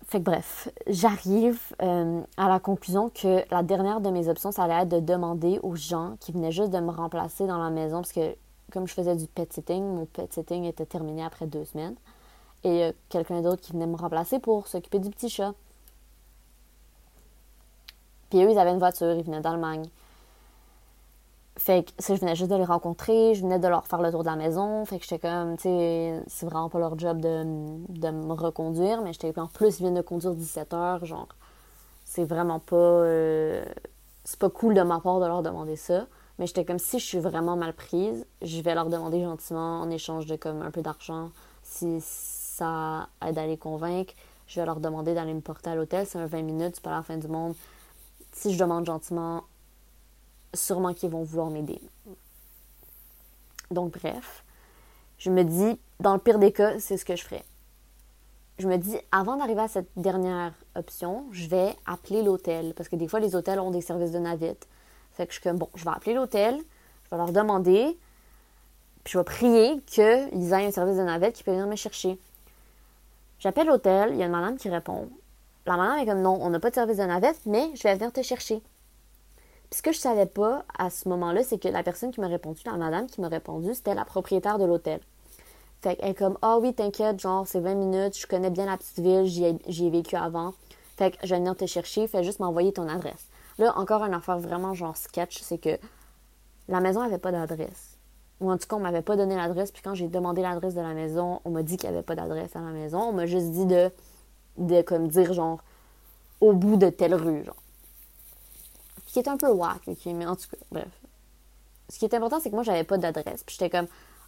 Fait que bref, j'arrive euh, à la conclusion que la dernière de mes options, ça allait être de demander aux gens qui venaient juste de me remplacer dans la maison, parce que comme je faisais du pet sitting, mon pet sitting était terminé après deux semaines. Et euh, quelqu'un d'autre qui venait me remplacer pour s'occuper du petit chat. Puis eux, ils avaient une voiture, ils venaient d'Allemagne. Fait que je venais juste de les rencontrer, je venais de leur faire le tour de la maison. Fait que j'étais comme, tu sais, c'est vraiment pas leur job de, me reconduire, mais j'étais en plus, ils viennent de conduire 17 heures, genre, c'est vraiment pas. Euh, c'est pas cool de ma part de leur demander ça. Mais j'étais comme si je suis vraiment mal prise, je vais leur demander gentiment en échange de comme un peu d'argent si ça aide à les convaincre. Je vais leur demander d'aller me porter à l'hôtel. C'est un 20 minutes, c'est pas la fin du monde. Si je demande gentiment, sûrement qu'ils vont vouloir m'aider. Donc, bref, je me dis, dans le pire des cas, c'est ce que je ferais. Je me dis, avant d'arriver à cette dernière option, je vais appeler l'hôtel. Parce que des fois, les hôtels ont des services de navette. Fait que je suis comme, je vais appeler l'hôtel, je vais leur demander, puis je vais prier qu'ils aient un service de navette qui peut venir me chercher. J'appelle l'hôtel, il y a une madame qui répond. La madame est comme, non, on n'a pas de service de navette, mais je vais venir te chercher. Puis ce que je savais pas à ce moment-là, c'est que la personne qui m'a répondu, la madame qui m'a répondu, c'était la propriétaire de l'hôtel. Fait qu'elle est comme Ah oui, t'inquiète, genre c'est 20 minutes, je connais bien la petite ville, j'y ai, vécu avant. Fait que je vais venir te chercher, fais juste m'envoyer ton adresse. Là, encore une affaire vraiment genre sketch, c'est que la maison n'avait pas d'adresse. Ou en tout cas, on m'avait pas donné l'adresse, puis quand j'ai demandé l'adresse de la maison, on m'a dit qu'il n'y avait pas d'adresse à la maison. On m'a juste dit de, de comme dire genre au bout de telle rue, genre qui est un peu whack, ok, mais en tout cas, bref. Ce qui est important, c'est que moi, j'avais pas d'adresse. Puis j'étais comme,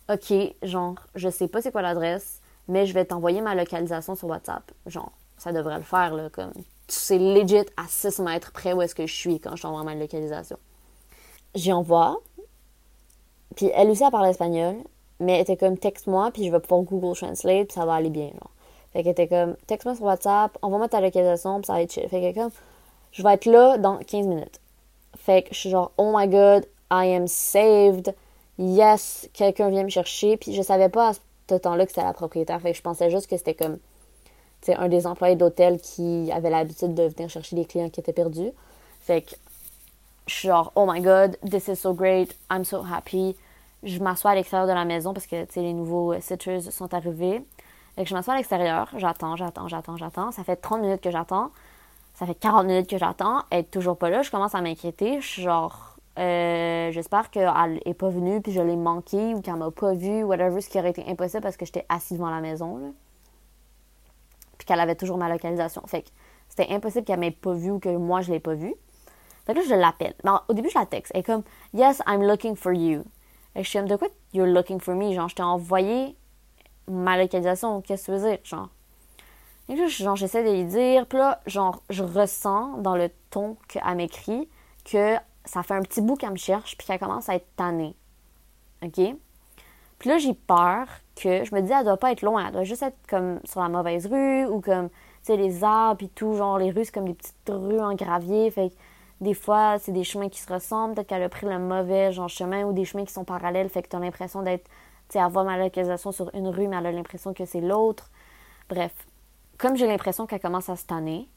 ok, genre, je sais pas c'est quoi l'adresse, mais je vais t'envoyer ma localisation sur WhatsApp. Genre, ça devrait le faire, là, comme, c'est legit à 6 mètres près où est-ce que je suis quand je t'envoie ma localisation. J'y envoie, puis elle aussi, elle parle espagnol, mais elle était comme, texte-moi, puis je vais pouvoir Google Translate, puis ça va aller bien, genre. Fait qu'elle était comme, texte-moi sur WhatsApp, envoie-moi ta localisation, puis ça va être chill. Fait que comme, je vais être là dans 15 minutes. Fait que je suis genre, oh my god, I am saved. Yes, quelqu'un vient me chercher. Puis je savais pas à ce temps-là que c'était la propriétaire. Fait que je pensais juste que c'était comme, tu un des employés d'hôtel qui avait l'habitude de venir chercher des clients qui étaient perdus. Fait que je suis genre, oh my god, this is so great, I'm so happy. Je m'assois à l'extérieur de la maison parce que, tu sais, les nouveaux sitters sont arrivés. Fait que je m'assois à l'extérieur, j'attends, j'attends, j'attends, j'attends. Ça fait 30 minutes que j'attends ça fait 40 minutes que j'attends, elle est toujours pas là, je commence à m'inquiéter, genre, euh, j'espère qu'elle est pas venue, puis je l'ai manqué, ou qu'elle m'a pas vu, whatever, ce qui aurait été impossible parce que j'étais assise devant la maison, là. Puis qu'elle avait toujours ma localisation. Fait que c'était impossible qu'elle m'ait pas vu ou que moi je l'ai pas vue. Fait que là, je l'appelle. au début, je la texte. Elle est comme, Yes, I'm looking for you. Et je suis comme, de quoi you're looking for me? Genre, je t'ai envoyé ma localisation, qu'est-ce que tu veux dire? Genre, genre, j'essaie de lui dire, puis là, genre, je ressens dans le ton qu'elle m'écrit que ça fait un petit bout qu'elle me cherche, puis qu'elle commence à être tannée. OK? Puis là, j'ai peur que, je me dis, elle doit pas être loin, elle doit juste être comme sur la mauvaise rue, ou comme, tu sais, les arbres et tout, genre, les rues, c'est comme des petites rues en gravier, fait que des fois, c'est des chemins qui se ressemblent, peut-être qu'elle a pris le mauvais, genre, chemin, ou des chemins qui sont parallèles, fait que t'as l'impression d'être, tu sais, avoir ma localisation sur une rue, mais elle a l'impression que c'est l'autre. Bref, comme j'ai l'impression qu'elle commence à se tanner,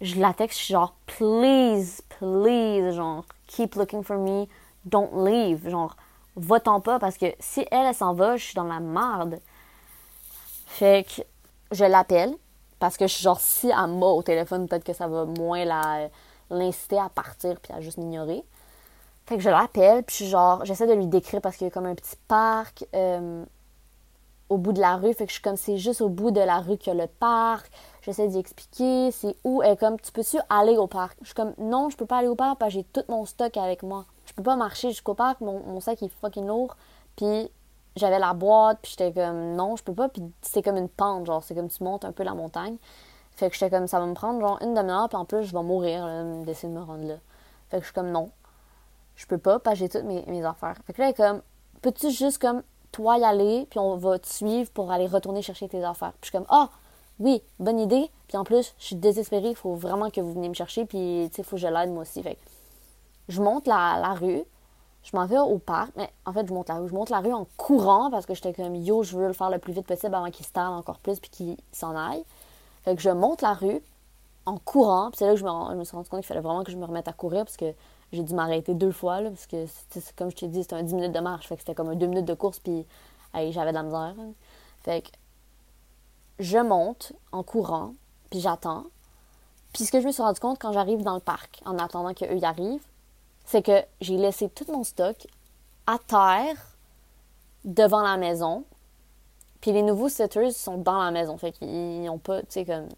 je la texte genre please, please, genre keep looking for me, don't leave, genre va-t'en pas parce que si elle, elle s'en va, je suis dans la merde. Fait que je l'appelle parce que je suis genre si elle m'a au téléphone, peut-être que ça va moins l'inciter à partir puis à juste m'ignorer. Fait que je l'appelle, puis genre, j'essaie de lui décrire parce qu'il y a comme un petit parc. Euh, au bout de la rue. Fait que je suis comme, c'est juste au bout de la rue qu'il y a le parc. J'essaie d'y expliquer, c'est où. Elle comme, tu peux-tu aller au parc? Je suis comme, non, je peux pas aller au parc parce que j'ai tout mon stock avec moi. Je peux pas marcher jusqu'au parc, mon, sac est fucking lourd. Puis j'avais la boîte, puis j'étais comme, non, je peux pas. Puis c'est comme une pente, genre, c'est comme tu montes un peu la montagne. Fait que j'étais comme, ça va me prendre genre une demi-heure, puis en plus, je vais mourir d'essayer de me rendre là. Fait que je suis comme, non, je peux pas, parce que j'ai toutes mes, mes affaires. Fait que là, elle est comme, peux-tu juste comme toi y aller, puis on va te suivre pour aller retourner chercher tes affaires. Puis je suis comme, ah, oui, bonne idée. Puis en plus, je suis désespérée, il faut vraiment que vous veniez me chercher, puis tu sais, il faut que je l'aide moi aussi. Fait je monte la, la rue, je m'en vais au parc, mais en fait, je monte la rue. Je monte la rue en courant parce que j'étais comme, yo, je veux le faire le plus vite possible avant qu'il se tarde encore plus, puis qu'il s'en aille. Fait que je monte la rue en courant, puis c'est là que je me, je me suis rendu compte qu'il fallait vraiment que je me remette à courir parce que j'ai dû m'arrêter deux fois, là, parce que, comme je t'ai dit, c'était un 10 minutes de marche. Fait que c'était comme un 2 minutes de course, puis j'avais de la misère. Fait que je monte en courant, puis j'attends. Puis ce que je me suis rendu compte quand j'arrive dans le parc, en attendant qu'eux y arrivent, c'est que j'ai laissé tout mon stock à terre devant la maison. Puis les nouveaux setters sont dans la maison. Fait qu'ils n'ont pas, tu sais, comme.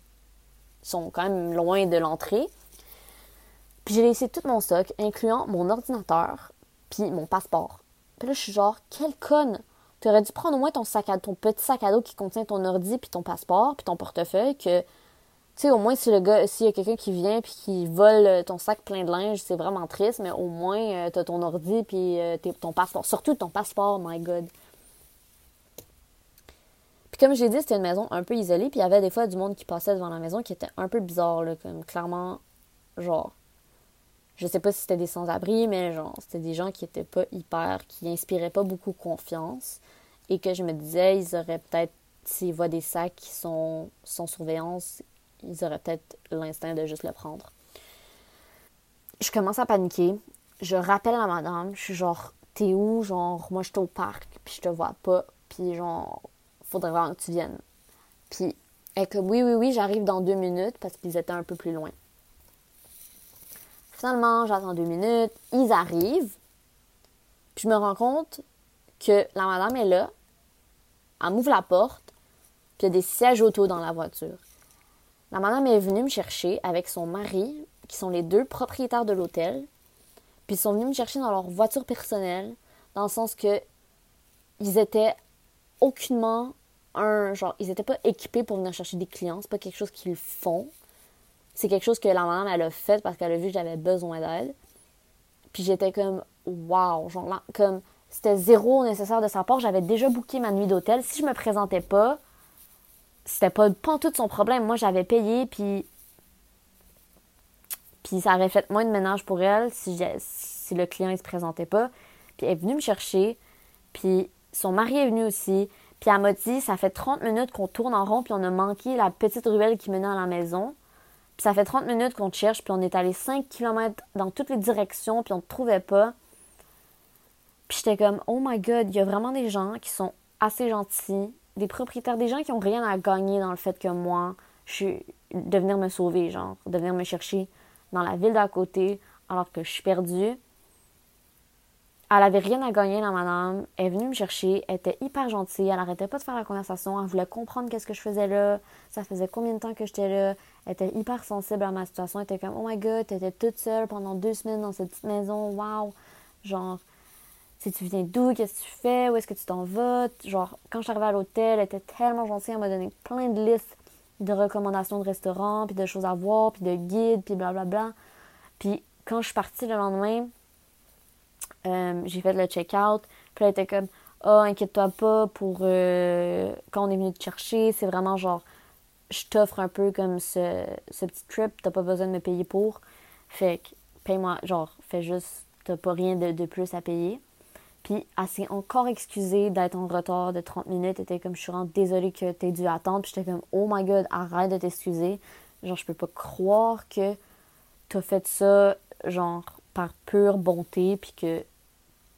Sont quand même loin de l'entrée. J'ai laissé tout mon stock, incluant mon ordinateur, puis mon passeport. Puis là, je suis genre, quelle conne! Tu aurais dû prendre au moins ton sac à ton petit sac à dos qui contient ton ordi, puis ton passeport, puis ton portefeuille, que, tu sais, au moins, si le gars, s'il y a quelqu'un qui vient, puis qui vole ton sac plein de linge, c'est vraiment triste, mais au moins, euh, t'as ton ordi, puis euh, ton passeport. Surtout ton passeport, my god. Puis comme j'ai dit, c'était une maison un peu isolée, puis il y avait des fois du monde qui passait devant la maison qui était un peu bizarre, là, comme clairement, genre, je sais pas si c'était des sans-abri, mais genre, c'était des gens qui étaient pas hyper, qui inspiraient pas beaucoup confiance. Et que je me disais, ils auraient peut-être, s'ils voient des sacs qui sont sans surveillance, ils auraient peut-être l'instinct de juste le prendre. Je commence à paniquer. Je rappelle à madame, je suis genre, t'es où? Genre, moi, je suis au parc, puis je te vois pas, puis genre, faudrait vraiment que tu viennes. Puis, elle que oui, oui, oui, j'arrive dans deux minutes parce qu'ils étaient un peu plus loin. Finalement, j'attends deux minutes, ils arrivent, puis je me rends compte que la madame est là, elle m'ouvre la porte, puis il y a des sièges auto dans la voiture. La madame est venue me chercher avec son mari, qui sont les deux propriétaires de l'hôtel, puis ils sont venus me chercher dans leur voiture personnelle, dans le sens que ils étaient aucunement un genre, ils étaient pas équipés pour venir chercher des clients, c'est pas quelque chose qu'ils font c'est quelque chose que la madame, elle a fait parce qu'elle a vu que j'avais besoin d'aide. Puis j'étais comme, wow, genre, comme, c'était zéro nécessaire de sa part. J'avais déjà booké ma nuit d'hôtel. Si je me présentais pas, c'était pas, pas tout son problème. Moi, j'avais payé, puis. Puis ça aurait fait moins de ménage pour elle si, si le client ne se présentait pas. Puis elle est venue me chercher, puis son mari est venu aussi. Puis elle m'a dit, ça fait 30 minutes qu'on tourne en rond, puis on a manqué la petite ruelle qui menait à la maison. Puis ça fait 30 minutes qu'on te cherche, puis on est allé 5 km dans toutes les directions, puis on te trouvait pas. Puis j'étais comme, oh my god, il y a vraiment des gens qui sont assez gentils, des propriétaires, des gens qui ont rien à gagner dans le fait que moi, je suis de venir me sauver, genre, de venir me chercher dans la ville d'à côté alors que je suis perdue. Elle avait rien à gagner, la madame. Elle est venue me chercher. Elle était hyper gentille. Elle arrêtait pas de faire la conversation. Elle voulait comprendre qu'est-ce que je faisais là. Ça faisait combien de temps que j'étais là? Elle était hyper sensible à ma situation. Elle était comme, oh my god, t'étais toute seule pendant deux semaines dans cette petite maison. Wow. Genre, si tu viens d'où, qu'est-ce que tu fais, où est-ce que tu t'en vas? Genre, quand je suis arrivée à l'hôtel, elle était tellement gentille. Elle m'a donné plein de listes de recommandations de restaurants, puis de choses à voir, puis de guides, puis blablabla. Puis quand je suis partie le lendemain, euh, j'ai fait le check-out. Puis elle était comme, oh, inquiète-toi pas pour euh, quand on est venu te chercher. C'est vraiment genre, je t'offre un peu comme ce, ce petit trip. T'as pas besoin de me payer pour. Fait que, paye-moi, genre, fais juste, t'as pas rien de, de, plus à payer. Puis elle s'est encore excusée d'être en retard de 30 minutes. Elle était comme, je suis vraiment désolée que t'aies dû attendre. Puis j'étais comme, oh my god, arrête de t'excuser. Genre, je peux pas croire que t'as fait ça, genre, par pure bonté. Puis que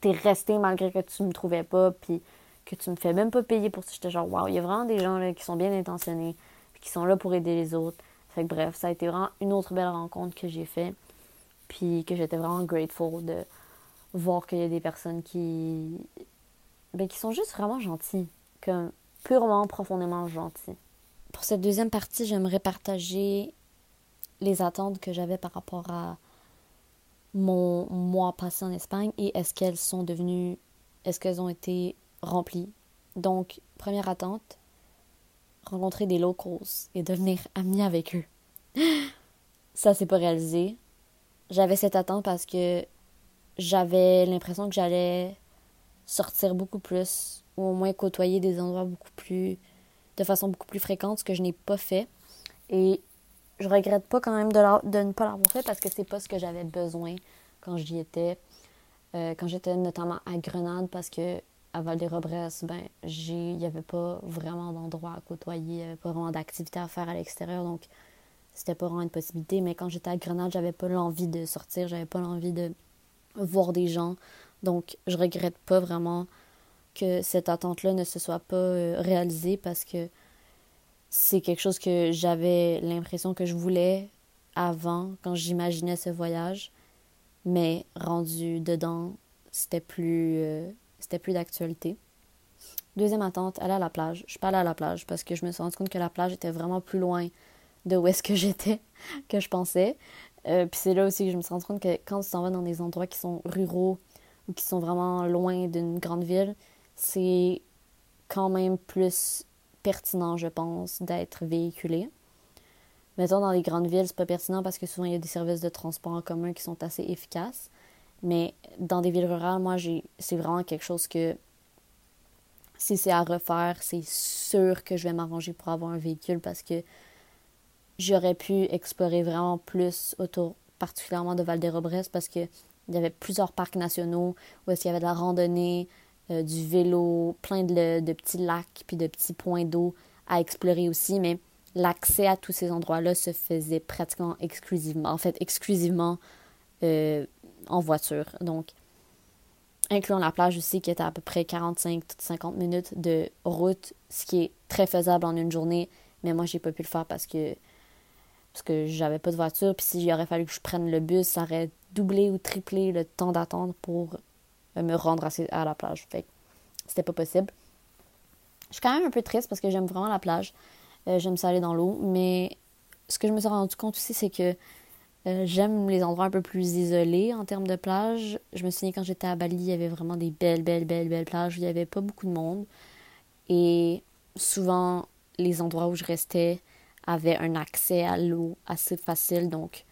t'es resté malgré que tu me trouvais pas, puis que tu me fais même pas payer pour ça. J'étais genre, waouh, il y a vraiment des gens là, qui sont bien intentionnés, qui sont là pour aider les autres. Bref, ça a été vraiment une autre belle rencontre que j'ai fait, puis que j'étais vraiment grateful de voir qu'il y a des personnes qui. Ben, qui sont juste vraiment gentils, comme purement, profondément gentils. Pour cette deuxième partie, j'aimerais partager les attentes que j'avais par rapport à mon mois passé en Espagne et est-ce qu'elles sont devenues, est-ce qu'elles ont été remplies. Donc, première attente, rencontrer des locals et devenir amie avec eux. Ça, c'est pas réalisé. J'avais cette attente parce que j'avais l'impression que j'allais sortir beaucoup plus ou au moins côtoyer des endroits beaucoup plus de façon beaucoup plus fréquente, ce que je n'ai pas fait. Et je regrette pas quand même de, de ne pas l'avoir fait parce que c'est pas ce que j'avais besoin quand j'y étais. Euh, quand j'étais notamment à Grenade parce que à Val-des-Robresse, ben, il n'y avait pas vraiment d'endroit à côtoyer, pas vraiment d'activité à faire à l'extérieur, donc c'était pas vraiment une possibilité. Mais quand j'étais à Grenade, j'avais pas l'envie de sortir, j'avais pas l'envie de voir des gens. Donc, je regrette pas vraiment que cette attente-là ne se soit pas euh, réalisée parce que c'est quelque chose que j'avais l'impression que je voulais avant, quand j'imaginais ce voyage. Mais rendu dedans, c'était plus, euh, c'était plus d'actualité. Deuxième attente, aller à la plage. Je suis pas allée à la plage parce que je me suis rendu compte que la plage était vraiment plus loin de où est-ce que j'étais que je pensais. Euh, puis c'est là aussi que je me suis rendu compte que quand tu t'en vas dans des endroits qui sont ruraux ou qui sont vraiment loin d'une grande ville, c'est quand même plus pertinent, je pense, d'être véhiculé. Mettons, dans les grandes villes, c'est pas pertinent parce que souvent, il y a des services de transport en commun qui sont assez efficaces. Mais dans des villes rurales, moi, c'est vraiment quelque chose que si c'est à refaire, c'est sûr que je vais m'arranger pour avoir un véhicule parce que j'aurais pu explorer vraiment plus autour, particulièrement de val des parce qu'il y avait plusieurs parcs nationaux où est-ce qu'il y avait de la randonnée, euh, du vélo, plein de, de, petits lacs puis de petits points d'eau à explorer aussi, mais l'accès à tous ces endroits-là se faisait pratiquement exclusivement, en fait exclusivement euh, en voiture. Donc, incluant la plage aussi qui était à peu près 45-50 minutes de route, ce qui est très faisable en une journée, mais moi j'ai pas pu le faire parce que parce que j'avais pas de voiture, puis s'il aurait fallu que je prenne le bus, ça aurait doublé ou triplé le temps d'attente pour euh, me rendre à, la plage. Fait c'était pas possible. Je suis quand même un peu triste parce que j'aime vraiment la plage. Euh, j'aime ça aller dans l'eau, mais ce que je me suis rendu compte aussi, c'est que euh, j'aime les endroits un peu plus isolés en termes de plage. Je me souviens quand j'étais à Bali, il y avait vraiment des belles, belles, belles, belles plages où il n'y avait pas beaucoup de monde. Et souvent, les endroits où je restais avaient un accès à l'eau assez facile. Donc,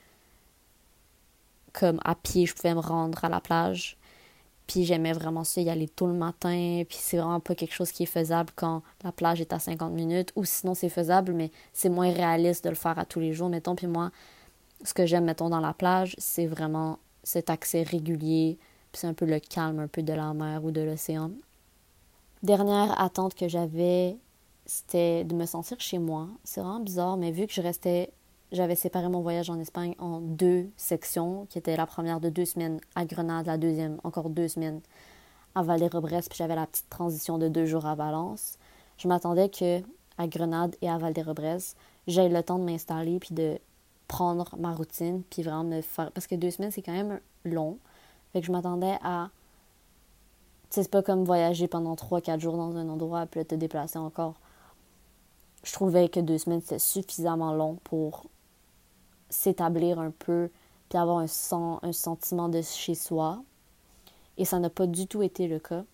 comme à pied, je pouvais me rendre à la plage. Puis j'aimais vraiment ça, y aller tôt le matin. Puis c'est vraiment pas quelque chose qui est faisable quand la plage est à 50 minutes. Ou sinon, c'est faisable, mais c'est moins réaliste de le faire à tous les jours, mettons. Puis moi, ce que j'aime, mettons, dans la plage, c'est vraiment cet accès régulier. Puis c'est un peu le calme, un peu de la mer ou de l'océan. Dernière attente que j'avais, c'était de me sentir chez moi. C'est vraiment bizarre, mais vu que je restais j'avais séparé mon voyage en Espagne en deux sections, qui était la première de deux semaines à Grenade, la deuxième encore deux semaines à Valdérobres, puis j'avais la petite transition de deux jours à Valence. Je m'attendais que à Grenade et à Valdérobres, j'aie le temps de m'installer puis de prendre ma routine puis vraiment me faire parce que deux semaines c'est quand même long. Fait que je m'attendais à c'est pas comme voyager pendant trois quatre jours dans un endroit puis te déplacer encore. Je trouvais que deux semaines c'était suffisamment long pour s'établir un peu, puis avoir un, un sentiment de chez soi. Et ça n'a pas du tout été le cas.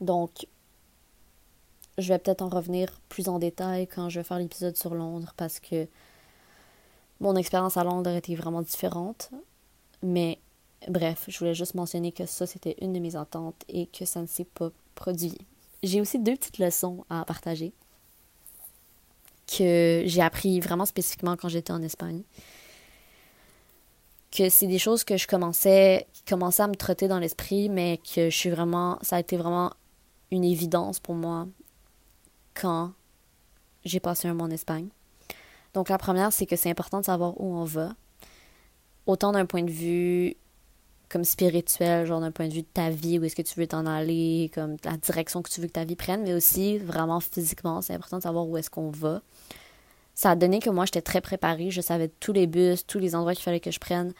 Donc, je vais peut-être en revenir plus en détail quand je vais faire l'épisode sur Londres parce que mon expérience à Londres était vraiment différente. Mais bref, je voulais juste mentionner que ça, c'était une de mes attentes et que ça ne s'est pas produit. J'ai aussi deux petites leçons à partager que j'ai appris vraiment spécifiquement quand j'étais en Espagne. Que c'est des choses que je commençais, à me trotter dans l'esprit, mais que je suis vraiment, ça a été vraiment une évidence pour moi quand j'ai passé un mois en Espagne. Donc la première, c'est que c'est important de savoir où on va, autant d'un point de vue comme spirituel, genre d'un point de vue de ta vie, où est-ce que tu veux t'en aller, comme la direction que tu veux que ta vie prenne, mais aussi vraiment physiquement, c'est important de savoir où est-ce qu'on va. Ça a donné que moi, j'étais très préparée, je savais tous les bus, tous les endroits qu'il fallait que je prenne,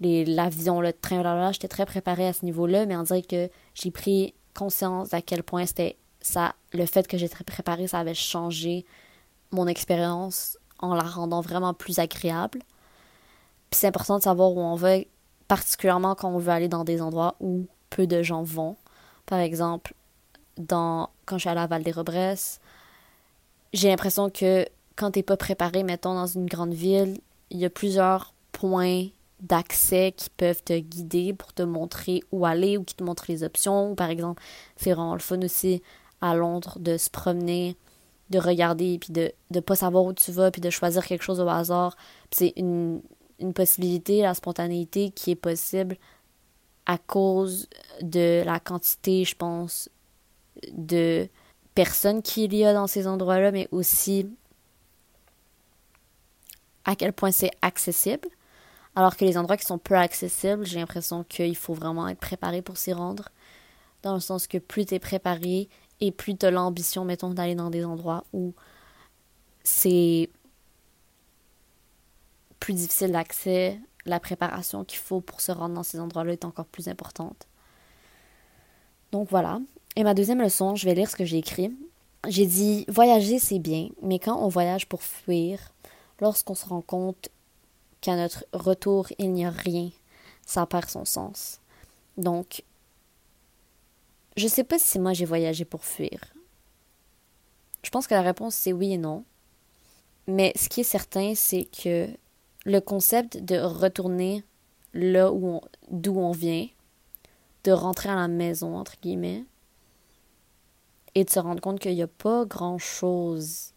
l'avion, le train, là, j'étais très préparée à ce niveau-là, mais on dirait que j'ai pris conscience à quel point c'était ça, le fait que j'étais préparée, ça avait changé mon expérience en la rendant vraiment plus agréable. Puis c'est important de savoir où on va, particulièrement quand on veut aller dans des endroits où peu de gens vont. Par exemple, dans, quand je suis allée à Val-des-Rebresse, j'ai l'impression que quand t'es pas préparé, mettons, dans une grande ville, il y a plusieurs points d'accès qui peuvent te guider pour te montrer où aller ou qui te montrent les options. Par exemple, c'est vraiment le fun aussi à Londres de se promener, de regarder, puis de ne pas savoir où tu vas, puis de choisir quelque chose au hasard. C'est une, une possibilité, la spontanéité qui est possible à cause de la quantité, je pense, de personnes qu'il y a dans ces endroits-là, mais aussi à quel point c'est accessible. Alors que les endroits qui sont peu accessibles, j'ai l'impression qu'il faut vraiment être préparé pour s'y rendre. Dans le sens que plus tu es préparé et plus tu as l'ambition, mettons, d'aller dans des endroits où c'est plus difficile d'accès, la préparation qu'il faut pour se rendre dans ces endroits-là est encore plus importante. Donc voilà. Et ma deuxième leçon, je vais lire ce que j'ai écrit. J'ai dit voyager c'est bien, mais quand on voyage pour fuir, lorsqu'on se rend compte qu'à notre retour il n'y a rien, ça perd son sens. Donc, je sais pas si moi j'ai voyagé pour fuir. Je pense que la réponse c'est oui et non. Mais ce qui est certain, c'est que le concept de retourner là où d'où on vient, de rentrer à la maison, entre guillemets, et de se rendre compte qu'il n'y a pas grand-chose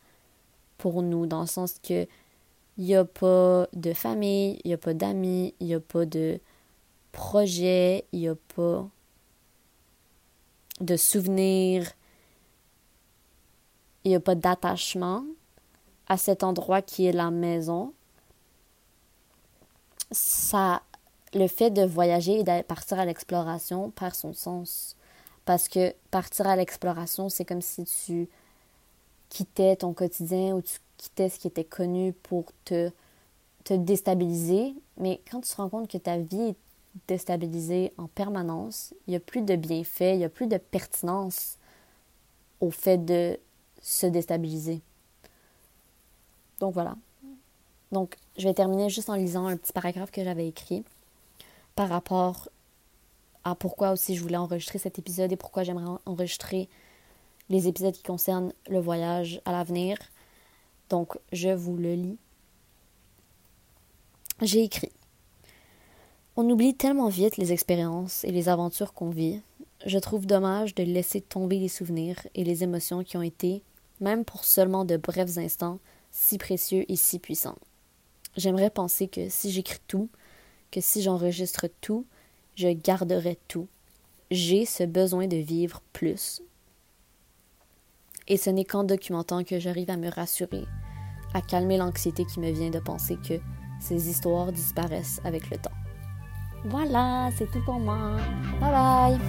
pour nous, dans le sens que il n'y a pas de famille, il n'y a pas d'amis, il n'y a pas de projet, il n'y a pas de souvenirs, il n'y a pas d'attachement à cet endroit qui est la maison, ça, le fait de voyager et de partir à l'exploration perd son sens. Parce que partir à l'exploration, c'est comme si tu quittais ton quotidien ou tu quittais ce qui était connu pour te, te déstabiliser. Mais quand tu te rends compte que ta vie est déstabilisée en permanence, il n'y a plus de bienfaits, il n'y a plus de pertinence au fait de se déstabiliser. Donc voilà. Donc je vais terminer juste en lisant un petit paragraphe que j'avais écrit par rapport à pourquoi aussi je voulais enregistrer cet épisode et pourquoi j'aimerais enregistrer les épisodes qui concernent le voyage à l'avenir. Donc je vous le lis. J'ai écrit On oublie tellement vite les expériences et les aventures qu'on vit. Je trouve dommage de laisser tomber les souvenirs et les émotions qui ont été, même pour seulement de brefs instants, si précieux et si puissants. J'aimerais penser que si j'écris tout, que si j'enregistre tout, je garderai tout. J'ai ce besoin de vivre plus. Et ce n'est qu'en documentant que j'arrive à me rassurer, à calmer l'anxiété qui me vient de penser que ces histoires disparaissent avec le temps. Voilà, c'est tout pour moi. Bye bye